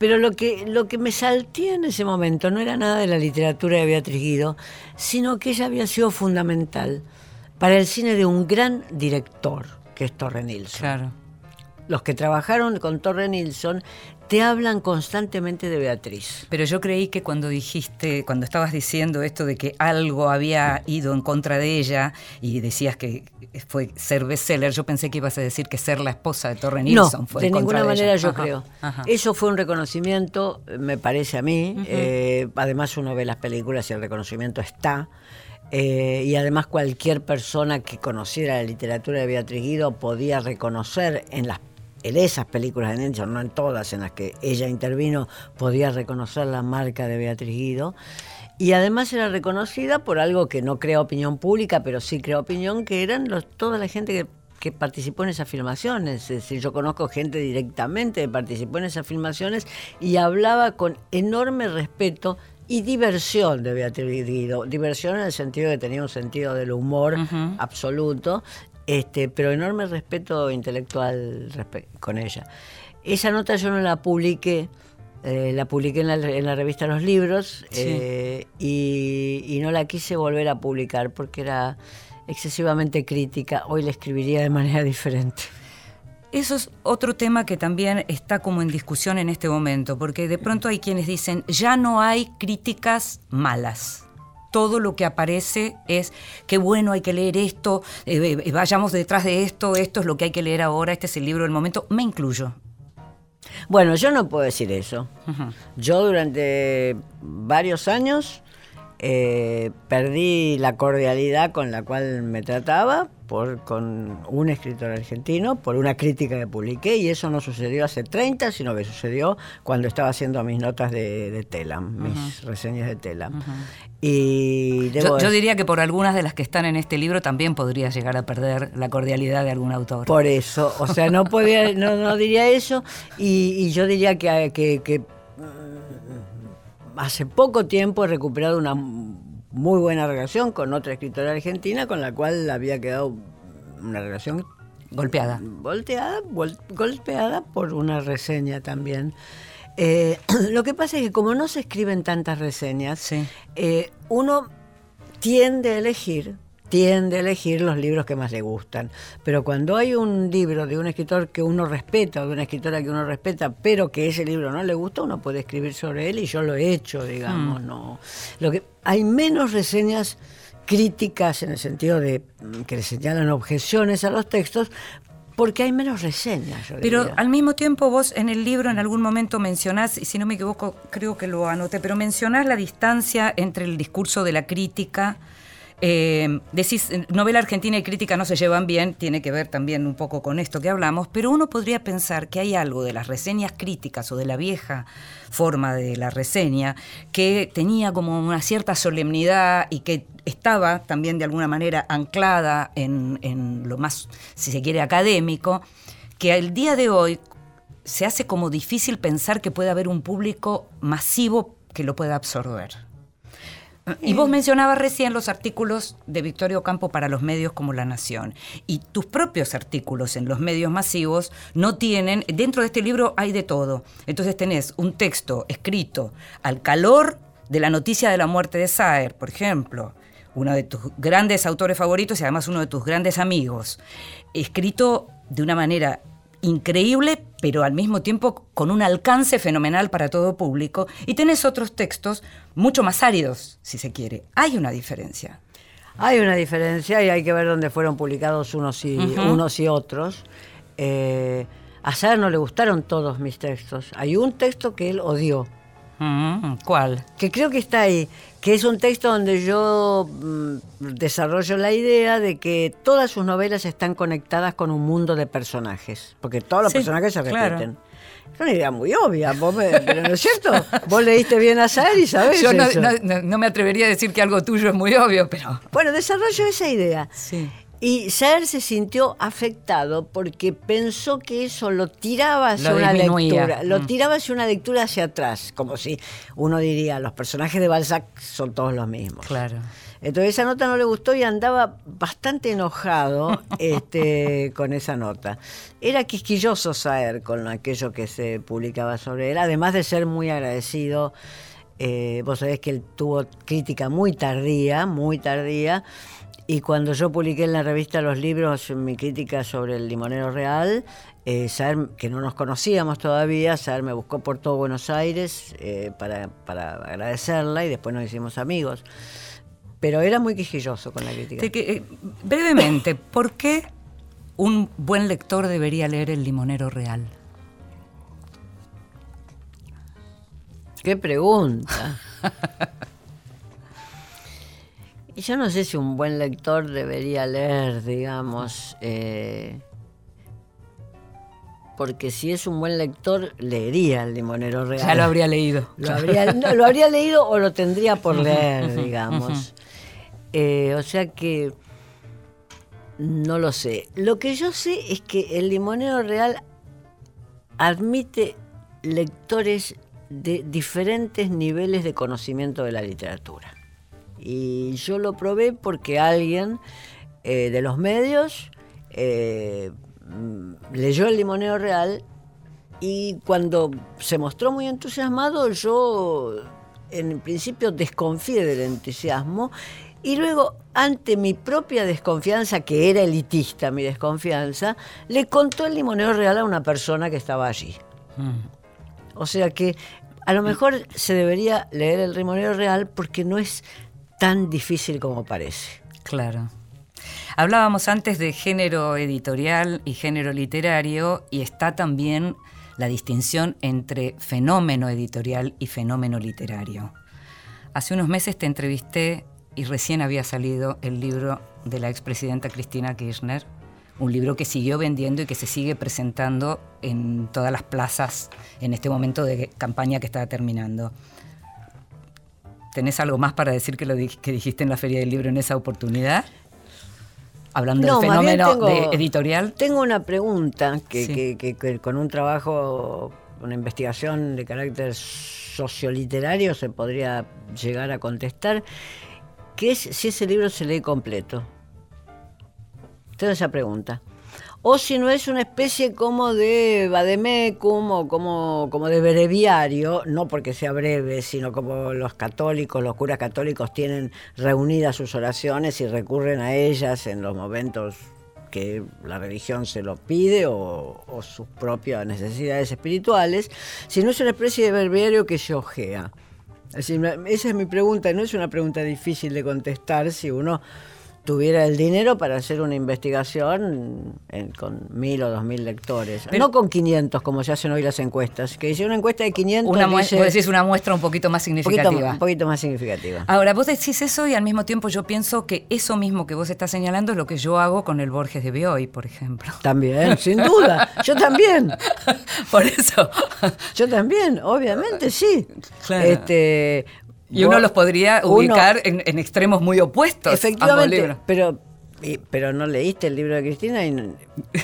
Pero lo que, lo que me salté en ese momento no era nada de la literatura de Beatriz Guido, sino que ella había sido fundamental para el cine de un gran director, que es Torre Nilsson. Claro. los que trabajaron con Torre Nilsson, te hablan constantemente de Beatriz. Pero yo creí que cuando dijiste, cuando estabas diciendo esto de que algo había ido en contra de ella y decías que fue ser bestseller, yo pensé que ibas a decir que ser la esposa de Torre Nilsson no, fue de ninguna manera yo Ajá, creo. ajá. Eso fue un reconocimiento, me parece a mí. Eh, además uno ve las películas y el reconocimiento está. Eh, y además cualquier persona que conociera la literatura de Beatriz Guido podía reconocer en las en esas películas de Nelson, no en todas en las que ella intervino, podía reconocer la marca de Beatriz Guido. Y además era reconocida por algo que no crea opinión pública, pero sí crea opinión, que eran los, toda la gente que, que participó en esas filmaciones. Es decir, yo conozco gente directamente que participó en esas filmaciones y hablaba con enorme respeto y diversión de Beatriz Guido. Diversión en el sentido de que tenía un sentido del humor absoluto, este, pero enorme respeto intelectual respe- con ella. Esa nota yo no la publiqué, eh, la publiqué en la, en la revista Los Libros Sí. eh, y, y no la quise volver a publicar porque era excesivamente crítica. Hoy la escribiría de manera diferente. Eso es otro tema que también está como en discusión en este momento, porque de pronto hay quienes dicen, ya no hay críticas malas. Todo lo que aparece es, qué bueno, hay que leer esto, eh, eh, vayamos detrás de esto, esto es lo que hay que leer ahora, este es el libro del momento, me incluyo. Bueno, yo no puedo decir eso. Yo durante varios años eh, perdí la cordialidad con la cual me trataba por, con un escritor argentino, por una crítica que publiqué, y eso no sucedió hace 30, sino que sucedió cuando estaba haciendo mis notas de, de Telam, mis reseñas de Telam. Y Yo, diría que por algunas de las que están en este libro también podría llegar a perder la cordialidad de algún autor. Por eso, o sea, no podía, no, no diría eso, y, y yo diría que, que- que, hace poco tiempo he recuperado una muy buena relación con otra escritora argentina con la cual había quedado una relación Golpeada. volteada, vol- golpeada por una reseña también. Eh, lo que pasa es que como no se escriben tantas reseñas, Sí. eh, uno tiende a elegir, tiende a elegir los libros que más le gustan. Pero cuando hay un libro de un escritor que uno respeta o de una escritora que uno respeta, pero que ese libro no le gusta, uno puede escribir sobre él y yo lo he hecho, digamos, no. Lo que hay menos reseñas críticas en el sentido de mm, que le señalan objeciones a los textos porque hay menos reseñas. yo Pero diría. al mismo tiempo vos en el libro en algún momento mencionás, y si no me equivoco creo que lo anoté, pero mencionás la distancia entre el discurso de la crítica. Eh, decís, eh, novela argentina y crítica no se llevan bien, tiene que ver también un poco con esto que hablamos, pero uno podría pensar que hay algo de las reseñas críticas o de la vieja forma de la reseña que tenía como una cierta solemnidad y que estaba también de alguna manera anclada en, en lo más, si se quiere, académico, que al día de hoy se hace como difícil pensar que puede haber un público masivo que lo pueda absorber. Y vos mencionabas recién los artículos de Victorio Campo para los medios como La Nación. Y tus propios artículos en los medios masivos no tienen, dentro de este libro hay de todo. Entonces tenés un texto escrito al calor de la noticia de la muerte de Saer, por ejemplo, uno de tus grandes autores favoritos y además uno de tus grandes amigos, escrito de una manera increíble, pero al mismo tiempo con un alcance fenomenal para todo público. Y tenés otros textos mucho más áridos, si se quiere. Hay una diferencia. Hay una diferencia y hay que ver dónde fueron publicados unos y, unos y otros. Eh, a Saer no le gustaron todos mis textos. Hay un texto que él odió, ¿Cuál? que creo que está ahí, que es un texto donde yo mm, desarrollo la idea de que todas sus novelas están conectadas con un mundo de personajes, porque todos los Sí, personajes se claro. repiten. Es una idea muy obvia, vos me- pero ¿no es cierto? Vos leíste bien a Saer y sabés Yo no, eso. no- no me atrevería a decir que algo tuyo es muy obvio, pero... Bueno, desarrollo esa idea. Sí. Y Saer se sintió afectado porque pensó que eso lo tiraba hacia Lo una disminuía. lectura, lo Mm. tiraba hacia una lectura hacia atrás, como si uno diría, los personajes de Balzac son todos los mismos. Claro. Entonces esa nota no le gustó y andaba bastante enojado este, con esa nota. Era quisquilloso Saer con aquello que se publicaba sobre él, además de ser muy agradecido. Eh, vos sabés que él tuvo crítica muy tardía, muy tardía, Y cuando yo publiqué en la revista Los Libros mi crítica sobre el limonero real, eh, Saer, que no nos conocíamos todavía, Saer me buscó por todo Buenos Aires eh, para, para agradecerla y después nos hicimos amigos. Pero era muy quisquilloso con la crítica. Que- eh, brevemente, ¿por qué un buen lector debería leer El limonero real? ¿Qué pregunta? y yo no sé si un buen lector debería leer, digamos, eh, porque si es un buen lector, leería el limonero real. Ya lo habría leído. Lo habría, no, lo habría leído o lo tendría por leer, digamos. Eh, o sea que no lo sé. Lo que yo sé es que el limonero real admite lectores de diferentes niveles de conocimiento de la literatura. Y yo lo probé porque alguien eh, de los medios eh, mm, leyó el limonero real y cuando se mostró muy entusiasmado, yo en principio desconfié del entusiasmo y luego, ante mi propia desconfianza, que era elitista mi desconfianza, le contó el limonero real a una persona que estaba allí. O sea que a lo mejor se debería leer el limonero real porque no es tan difícil como parece. Claro. Hablábamos antes de género editorial y género literario y está también la distinción entre fenómeno editorial y fenómeno literario. Hace unos meses te entrevisté y recién había salido el libro de la expresidenta Cristina Kirchner, un libro que siguió vendiendo y que se sigue presentando en todas las plazas en este momento de campaña que está terminando. ¿Tenés algo más para decir que lo que dijiste en la Feria del Libro en esa oportunidad? Hablando No, del fenómeno tengo- de editorial. Tengo una pregunta que, Sí. que- que- que con un trabajo, una investigación de carácter socioliterario se podría llegar a contestar, que es si ese libro se lee completo. Tengo esa pregunta. O si no es una especie como de vademecum o como, como de breviario, no porque sea breve, sino como los católicos, los curas católicos tienen reunidas sus oraciones y recurren a ellas en los momentos que la religión se lo pide o, sus propias necesidades espirituales, si no es una especie de breviario que se ojea. Es decir, esa es mi pregunta, no es una pregunta difícil de contestar si uno tuviera el dinero para hacer una investigación en- con mil o dos mil lectores. Pero- no con 500 como se hacen hoy las encuestas, que dice una encuesta de 500 Una, mue- dice vos decís una muestra un poquito más un poquito, significativa. un poquito más significativa. Ahora, vos decís eso y al mismo tiempo yo pienso que eso mismo que vos estás señalando es lo que yo hago con el Borges de Bioy, por ejemplo. También, sin duda. Yo también. Por eso. Yo también, obviamente, sí. Claro. Este, Y uno los podría uno- ubicar en, en extremos muy opuestos. Efectivamente, pero, pero no leíste el libro de Cristina y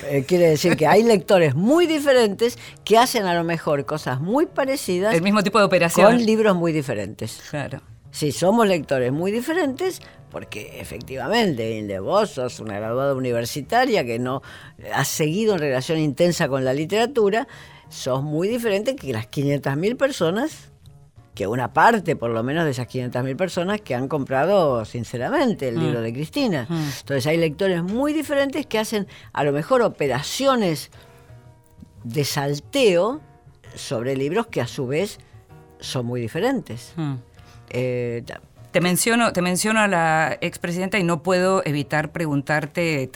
eh, quiere decir que hay lectores muy diferentes que hacen a lo mejor cosas muy parecidas El mismo tipo de operación. con libros muy diferentes. Claro. Si somos lectores muy diferentes, porque efectivamente, vos sos una graduada universitaria que no has seguido en relación intensa con la literatura, sos muy diferente que las 500.000 personas, que una parte por lo menos de esas 500.000 personas que han comprado sinceramente el libro de Cristina. Entonces hay lectores muy diferentes que hacen a lo mejor operaciones de salteo sobre libros que a su vez son muy diferentes. Hmm. Eh, Te menciono, te menciono a la expresidenta y no puedo evitar preguntarte,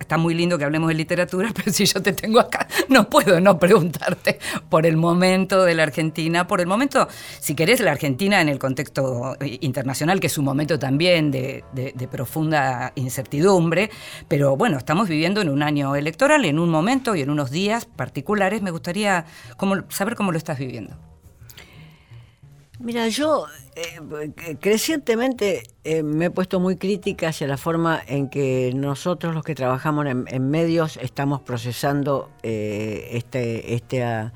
está muy lindo que hablemos de literatura, pero si yo te tengo acá, no puedo no preguntarte por el momento de la Argentina, por el momento, si querés, la Argentina en el contexto internacional, que es un momento también de profunda incertidumbre, pero bueno, estamos viviendo en un año electoral, en un momento y en unos días particulares, me gustaría cómo- saber cómo lo estás viviendo. Mira, yo eh, crecientemente eh, me he puesto muy crítica hacia la forma en que nosotros los que trabajamos en, medios estamos procesando eh, este, este, ah,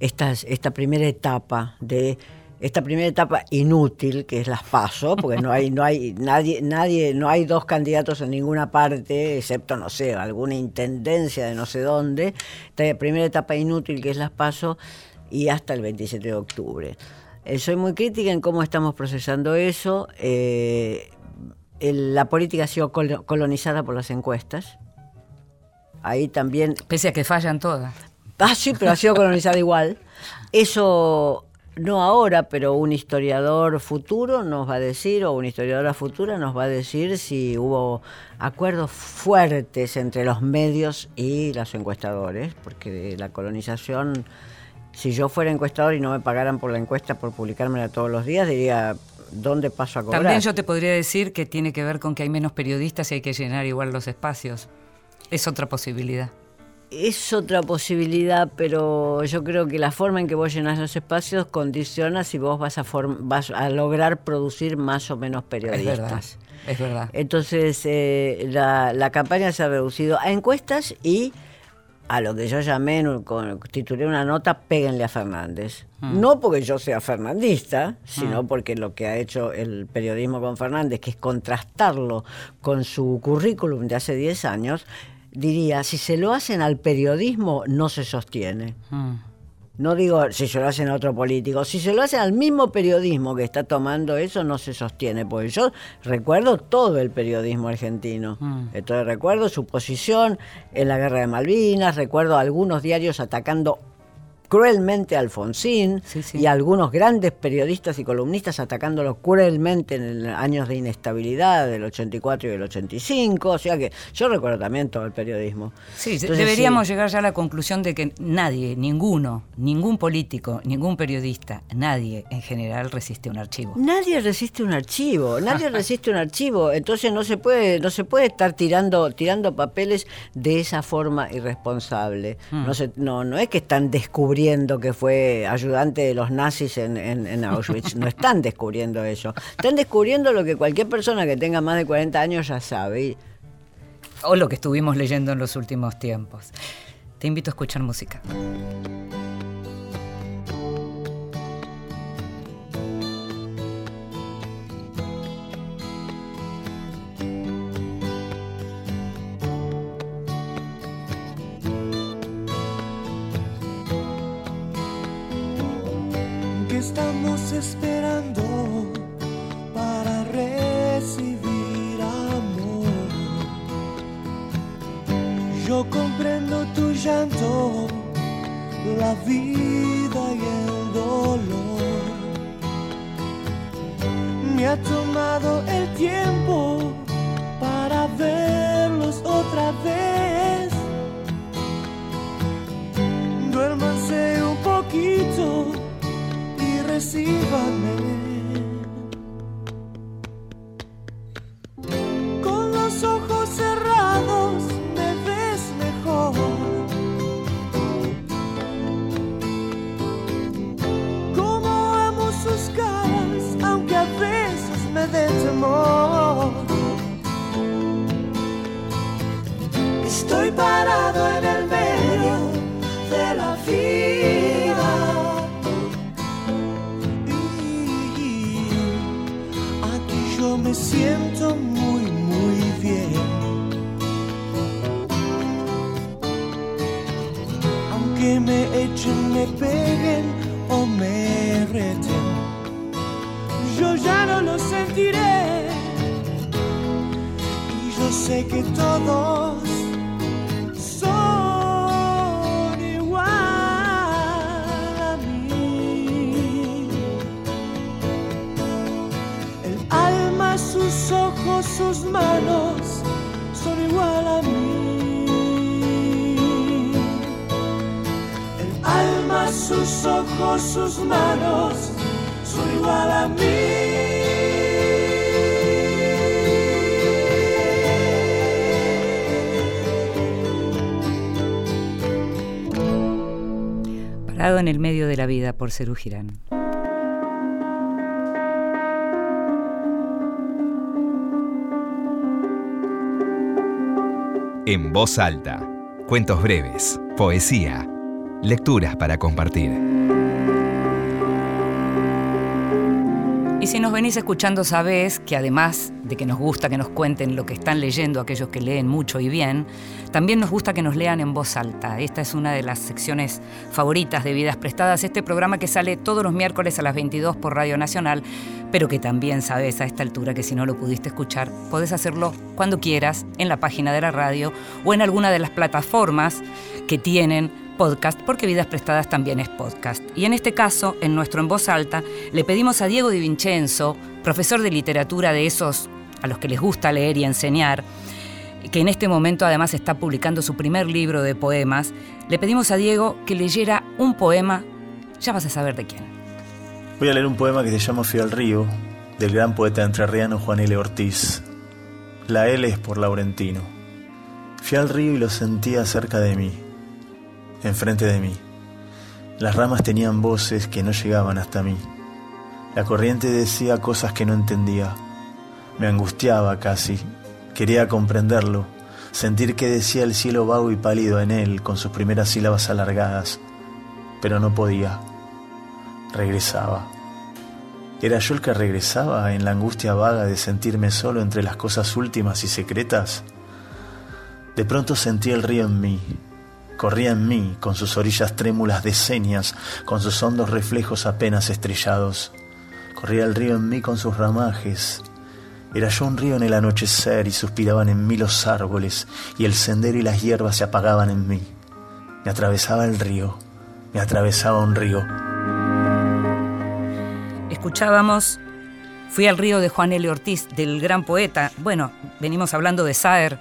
estas- esta primera etapa de esta primera etapa inútil que es las paso porque no hay no hay nadie nadie no hay dos candidatos en ninguna parte excepto no sé alguna intendencia de no sé dónde esta primera etapa inútil que es las paso y hasta el 27 de octubre. Eh, soy muy crítica en cómo estamos procesando eso. eh, el- la política ha sido colo- colonizada por las encuestas. Ahí también Pese a que fallan todas. Ah, sí, pero ha sido colonizada igual. Eso no ahora, pero un historiador futuro nos va a decir, o una historiadora futura nos va a decir si hubo acuerdos fuertes entre los medios y los encuestadores, porque la colonización, si yo fuera encuestador y no me pagaran por la encuesta por publicármela todos los días, diría, ¿dónde paso a cobrar? También yo te podría decir que tiene que ver con que hay menos periodistas y hay que llenar igual los espacios. Es otra posibilidad. Es otra posibilidad, pero yo creo que la forma en que vos llenas los espacios condiciona si vos vas a, vas a lograr producir más o menos Es verdad. periodistas. Es verdad. Entonces, eh, la, la campaña se ha reducido a encuestas y a lo que yo llamé, en un- con- titulé una nota, péguenle a Fernández. No porque yo sea fernandista, sino porque lo que ha hecho el periodismo con Fernández, que es contrastarlo con su currículum de hace 10 años, diría, si se lo hacen al periodismo, no se sostiene. Mm. No digo si se lo hacen a otro político, si se lo hacen al mismo periodismo que está tomando eso, no se sostiene. Porque yo recuerdo todo el periodismo argentino. Mm. Entonces recuerdo su posición en la guerra de Malvinas, recuerdo algunos diarios atacando cruelmente a Alfonsín Sí, sí. y algunos grandes periodistas y columnistas atacándolo cruelmente en años de inestabilidad del 84 y del 85. O sea que yo recuerdo también todo el periodismo. Sí, Entonces, deberíamos sí. llegar ya a la conclusión de que nadie, ninguno, ningún político, ningún periodista, nadie en general resiste un archivo. Nadie resiste un archivo, nadie resiste un archivo, entonces no se puede, no se puede estar tirando, tirando papeles de esa forma irresponsable. No, se- no, no es que están descubriendo que fue ayudante de los nazis en, Auschwitz, no están descubriendo eso. Están descubriendo lo que cualquier persona que tenga más de 40 años ya sabe. O lo que estuvimos leyendo en los últimos tiempos. Te invito a escuchar música. Estamos esperando para recibir amor. Yo comprendo tu llanto, la vida y el dolor. Me ha tomado el tiempo para verlos otra vez. Duérmanse un poquito y recíbanme. Con los ojos cerrados me ves mejor. Como amo sus caras, aunque a veces me dé temor. Estoy parado que todos son igual a mí. El alma, sus ojos, sus manos son igual a mí. El alma, sus ojos, sus manos son igual a mí. En el medio de la vida por Cerú Girán. En voz alta. Cuentos breves, poesía, lecturas para compartir. Y si nos venís escuchando sabés que además de que nos gusta que nos cuenten lo que están leyendo aquellos que leen mucho y bien, también nos gusta que nos lean en voz alta. Esta es una de las secciones favoritas de Vidas Prestadas, este programa que sale todos los miércoles a las 22 por Radio Nacional, pero que también sabes a esta altura que si no lo pudiste escuchar, podés hacerlo cuando quieras en la página de la radio o en alguna de las plataformas que tienen podcast, porque Vidas Prestadas también es podcast. Y en este caso, en nuestro En Voz Alta, le pedimos a Diego Di Vincenzo, profesor de literatura de esos a los que les gusta leer y enseñar, que en este momento además está publicando su primer libro de poemas, le pedimos a Diego que leyera un poema, ya vas a saber de quién. Voy a leer un poema que se llama Fui al río, del gran poeta entrerriano Juan L. Ortiz. La L es por Laurentino. Fui al río y lo sentía cerca de mí enfrente de mí. Las ramas tenían voces que no llegaban hasta mí. La corriente decía cosas que no entendía. Me angustiaba casi. Quería comprenderlo, sentir que decía el cielo vago y pálido en él con sus primeras sílabas alargadas. Pero no podía. Regresaba. ¿Era yo el que regresaba en la angustia vaga de sentirme solo entre las cosas últimas y secretas? De pronto sentí el río en mí, corría en mí con sus orillas trémulas de señas, con sus hondos reflejos apenas estrellados. Corría el río en mí con sus ramajes. Era yo un río en el anochecer y suspiraban en mí los árboles y el sendero y las hierbas se apagaban en mí. Me atravesaba el río, me atravesaba un río. Escuchábamos Fui al río de Juan L. Ortiz, del gran poeta. Bueno, venimos hablando de Saer,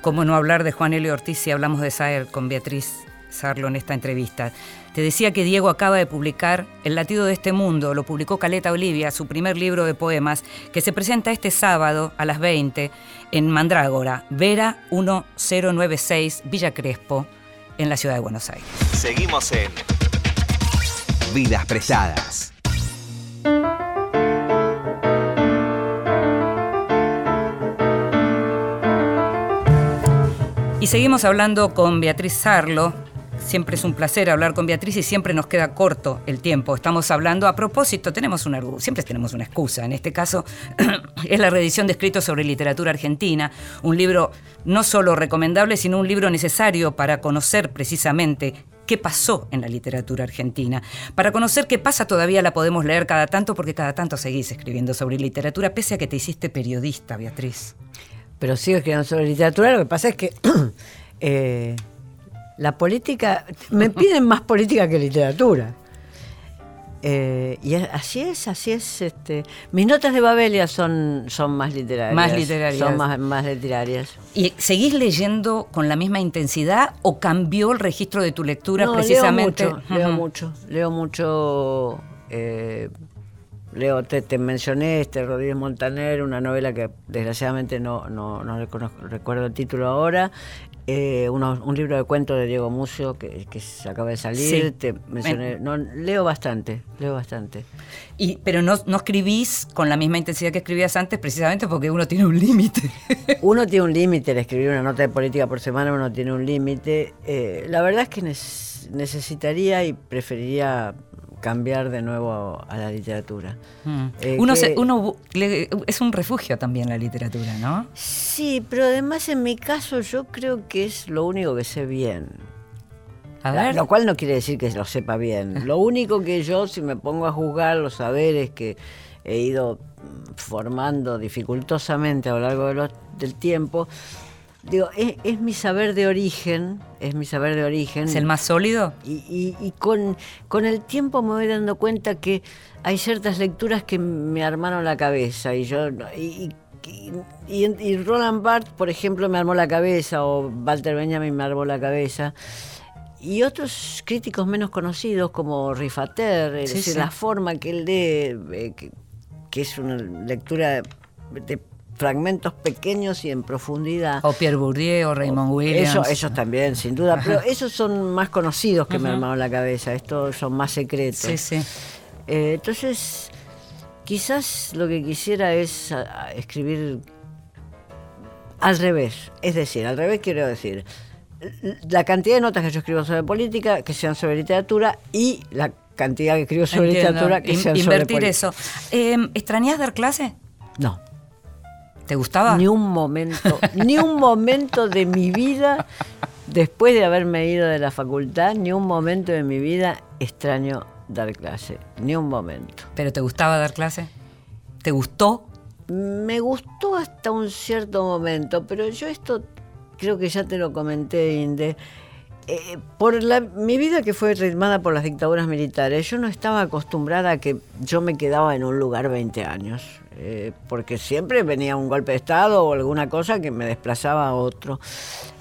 ¿Cómo no hablar de Juan L. Ortiz si hablamos de Saer con Beatriz Sarlo en esta entrevista? Te decía que Diego acaba de publicar El latido de este mundo, lo publicó Caleta Olivia, su primer libro de poemas, que se presenta este sábado a las 20 en Mandrágora, Vera 1096, Villa Crespo, en la ciudad de Buenos Aires. Seguimos en Vidas Prestadas. Y seguimos hablando con Beatriz Sarlo. Siempre es un placer hablar con Beatriz y siempre nos queda corto el tiempo. Estamos hablando a propósito, tenemos una, siempre tenemos una excusa. En este caso es la reedición de Escritos sobre Literatura Argentina, un libro no solo recomendable, sino un libro necesario para conocer precisamente qué pasó en la literatura argentina. Para conocer qué pasa todavía la podemos leer cada tanto porque cada tanto seguís escribiendo sobre literatura, pese a que te hiciste periodista, Beatriz pero sigo escribiendo sobre literatura. Lo que pasa es que eh, la política, me piden más política que literatura. Eh, y así es, así es. Este, mis notas de Babelia son, son más literarias. Más literarias. Son más, más literarias. ¿Y seguís leyendo con la misma intensidad o cambió el registro de tu lectura precisamente? Leo mucho, leo mucho, leo mucho. Eh, Leo, te, mencioné este Rodríguez Montaner, una novela que desgraciadamente no, no, no recuerdo el título ahora. Eh, un libro de cuentos de Diego Mucio que, se acaba de salir. Te mencioné, no, leo bastante, leo bastante. Y, pero no, no escribís con la misma intensidad que escribías antes, precisamente porque uno tiene un límite. uno tiene un límite, el escribir una nota de política por semana, uno tiene un límite. Eh, la verdad es que necesitaría y preferiría cambiar de nuevo a la literatura. Mm. Eh, uno, uno es un refugio también la literatura, ¿no? Sí, pero además en mi caso yo creo que es lo único que sé bien. A ver. Lo cual no quiere decir que lo sepa bien. Lo único que yo, si me pongo a juzgar los saberes que he ido formando dificultosamente a lo largo del tiempo, digo, es, mi saber de origen, es mi saber de origen. ¿Es el más sólido? Y, con, con, el tiempo me voy dando cuenta que hay ciertas lecturas que me armaron la cabeza y yo... Y, y, Roland Barthes, por ejemplo, me armó la cabeza, o Walter Benjamin me armó la cabeza. Y otros críticos menos conocidos, como Rifater, es decir, la forma que él lee, eh, que, que, es una lectura de fragmentos pequeños y en profundidad. O Pierre Bourdieu o Raymond Williams. Ellos también, sin duda, pero esos son más conocidos que me armaron la cabeza, estos son más secretos. Sí, sí. Eh, entonces, quizás lo que quisiera es escribir al revés, es decir, al revés quiero decir, la cantidad de notas que yo escribo sobre política, que sean sobre literatura, y la cantidad que escribo sobre Entiendo. literatura que In- sean sobre Invertir política. eso. Eh, ¿Extrañás dar clase? No. ¿Te gustaba? Ni un momento, ni un momento de mi vida, después de haberme ido de la facultad, ni un momento de mi vida extraño dar clase. Ni un momento. ¿Pero te gustaba dar clase? ¿Te gustó? Me gustó hasta un cierto momento, pero yo esto creo que ya te lo comenté, Inde. Eh, por la- mi vida que fue ritmada por las dictaduras militares, yo no estaba acostumbrada a que yo me quedaba en un lugar 20 años, eh, porque siempre venía un golpe de Estado o alguna cosa que me desplazaba a otro.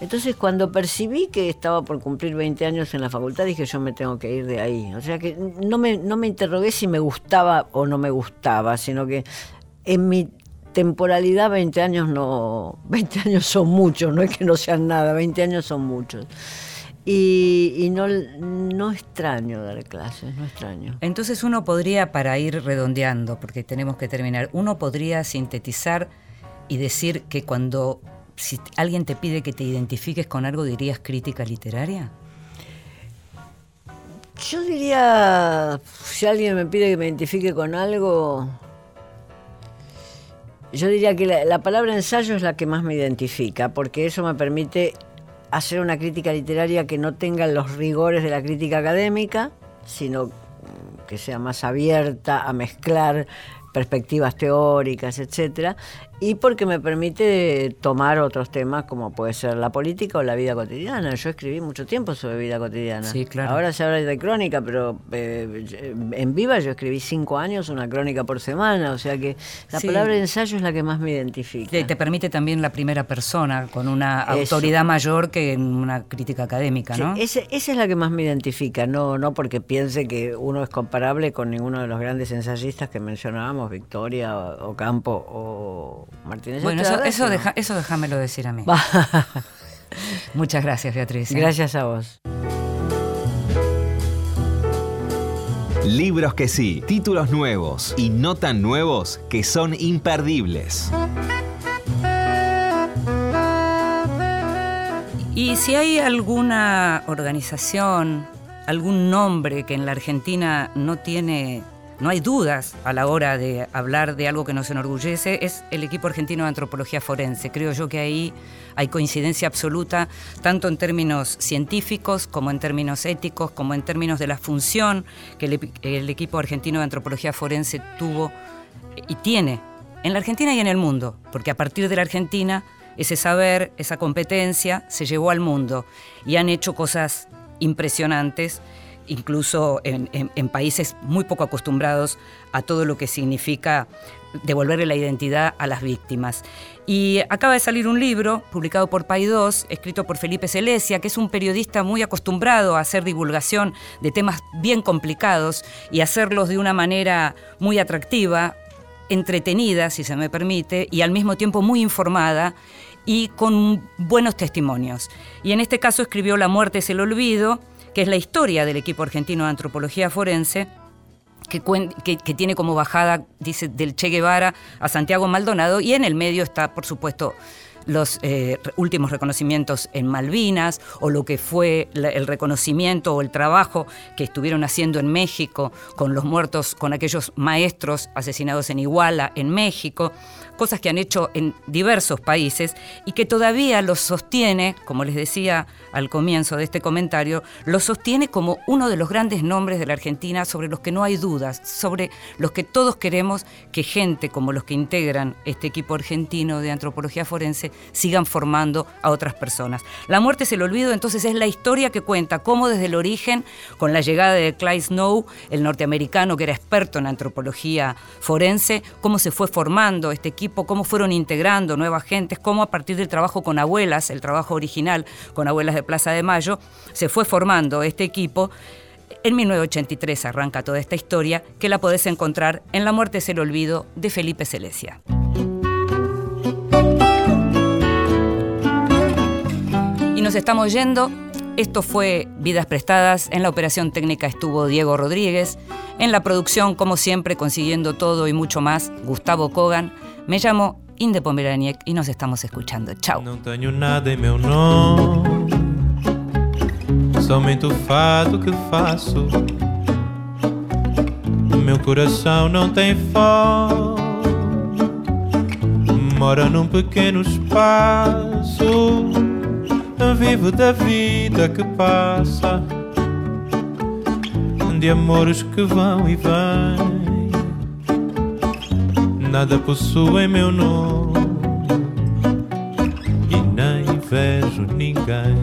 Entonces cuando percibí que estaba por cumplir 20 años en la facultad, dije yo me tengo que ir de ahí. O sea que no me, no me interrogué si me gustaba o no me gustaba, sino que en mi temporalidad 20 años no 20 años son muchos no es que no sean nada 20 años son muchos y, y no, no extraño dar clases no extraño Entonces uno podría, para ir redondeando, porque tenemos que terminar, uno podría sintetizar y decir que cuando si alguien te pide que te identifiques con algo, dirías crítica literaria. yo diría si alguien me pide que me identifique con algo yo diría que la, la palabra ensayo es la que más me identifica porque eso me permite hacer una crítica literaria que no tenga los rigores de la crítica académica, sino que sea más abierta a mezclar perspectivas teóricas, etcétera, y porque me permite tomar otros temas como puede ser la política o la vida cotidiana. Yo escribí mucho tiempo sobre vida cotidiana. Sí, claro. Ahora se habla de crónica, pero eh, en Viva yo escribí cinco años una crónica por semana, o sea que la Sí. palabra ensayo es la que más me identifica. Te, te permite también la primera persona, con una Eso. autoridad mayor que en una crítica académica, Sí, ¿no? ese- esa es la que más me identifica, no, no porque piense que uno es comparable con ninguno de los grandes ensayistas que mencionábamos, Victoria, o- Ocampo o Martínez. Bueno, eso, eso, sino- deja- eso déjamelo decir a mí. Muchas gracias, Beatriz. ¿eh? Gracias a vos. Libros que sí, títulos nuevos y no tan nuevos que son imperdibles. Y si hay alguna organización, algún nombre que en la Argentina no tiene, no hay dudas a la hora de hablar de algo que nos enorgullece, es el equipo argentino de antropología forense. Creo yo que ahí hay coincidencia absoluta, tanto en términos científicos como en términos éticos, como en términos de la función que el, equipo argentino de antropología forense tuvo y tiene en la Argentina y en el mundo, porque a partir de la Argentina ese saber, esa competencia se llevó al mundo y han hecho cosas impresionantes, incluso en, países muy poco acostumbrados a todo lo que significa devolverle la identidad a las víctimas. Y acaba de salir un libro publicado por Paidós, escrito por Felipe Celesia, que es un periodista muy acostumbrado a hacer divulgación de temas bien complicados y hacerlos de una manera muy atractiva, entretenida, si se me permite, y al mismo tiempo muy informada y con buenos testimonios. Y en este caso escribió La muerte es el olvido, que es la historia del equipo argentino de antropología forense, que, que- tiene como bajada, dice, del Che Guevara a Santiago Maldonado, y en el medio está, por supuesto, los eh, últimos reconocimientos en Malvinas o lo que fue el reconocimiento o el trabajo que estuvieron haciendo en México con los muertos, con aquellos maestros asesinados en Iguala, en México, cosas que han hecho en diversos países y que todavía los sostiene, como les decía al comienzo de este comentario, los sostiene como uno de los grandes nombres de la Argentina sobre los que no hay dudas, sobre los que todos queremos que gente como los que integran este equipo argentino de antropología forense sigan formando a otras personas. La muerte es el olvido, entonces es la historia que cuenta cómo desde el origen, con la llegada de Clyde Snow, el norteamericano que era experto en antropología forense, cómo se fue formando este equipo, cómo fueron integrando nuevas gentes, cómo a partir del trabajo con abuelas, el trabajo original con abuelas de Plaza de Mayo, se fue formando este equipo. En 1983 arranca toda esta historia que la podés encontrar en La muerte es el olvido de Felipe Celesia. Y nos estamos yendo. Esto fue Vidas Prestadas. En la operación técnica estuvo Diego Rodríguez. En la producción, como siempre, consiguiendo todo y mucho más, Gustavo Kogan. Me llamo Inde Pomeraniec y nos estamos escuchando. Chao. Não tenho nada em meu nome, somente o fato que faço. Meu coração não tem foco, mora num pequeno espaço. Vivo da vida que passa, de amores que vão e vêm nada possuo em meu nome e nem vejo ninguém.